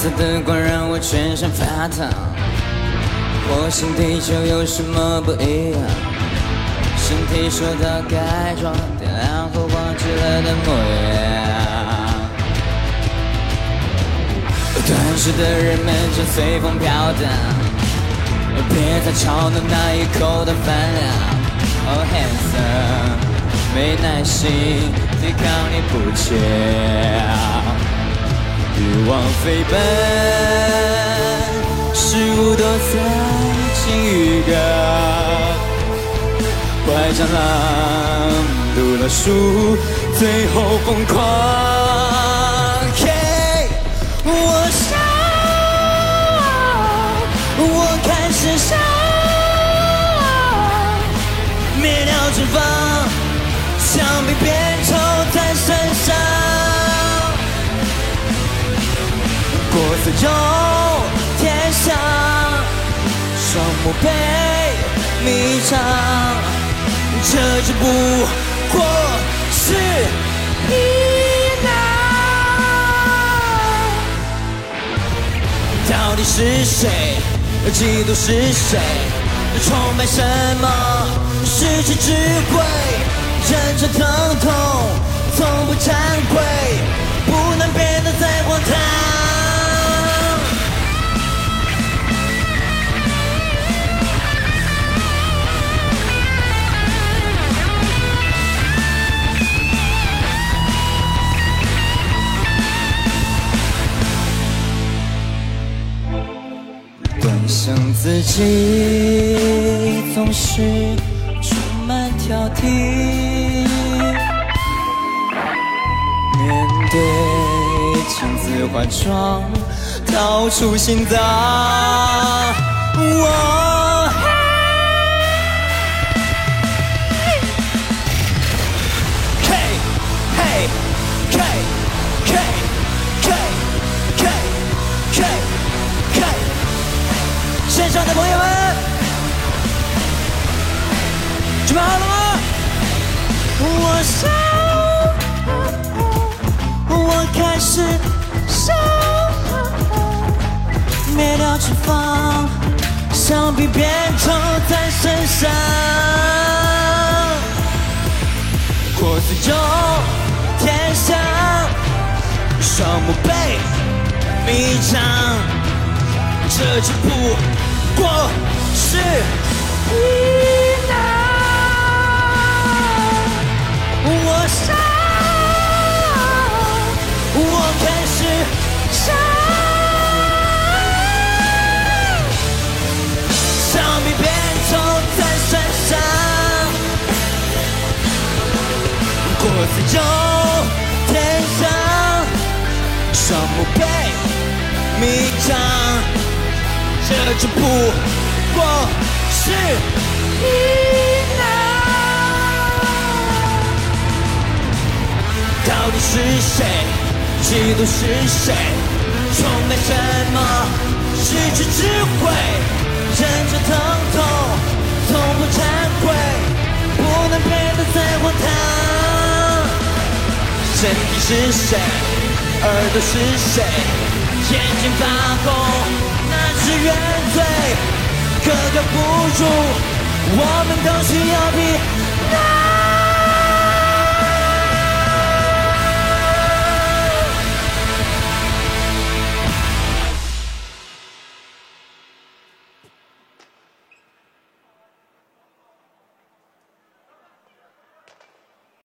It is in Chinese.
色的光让我全身发烫。火星地球有什么不一样？身体受到改装，点亮后忘记了的模样。短视的人们正随风飘荡，别再吵闹那一口的饭量。Oh handsome，没耐心，抵抗你不强，欲望飞奔，事物都在情欲港，坏蟑螂读了书，最后疯狂。嘿我想，我开始想。过四周天下，双目被迷障，这只不过是皮囊。到底是谁？嫉妒是谁？崇拜什么？失去智慧，忍着疼痛，从不忏悔，想自己总是充满挑剔，面对镜子化妆，掏出心脏。准备好了吗？我烧，我开始烧，灭掉脂肪，想比变丑在身上。过四周天象，双目被迷障。这只不过是始想，想比变丑在身上。过四周天象，双目被迷障。这只不过是皮囊。到底是谁？嫉妒是谁？崇拜什么？失去智慧，忍着疼痛，从不忏悔，不能变得再荒唐。身体是谁？耳朵是谁？眼睛发红。那是原罪，格格不入，我们都需要比。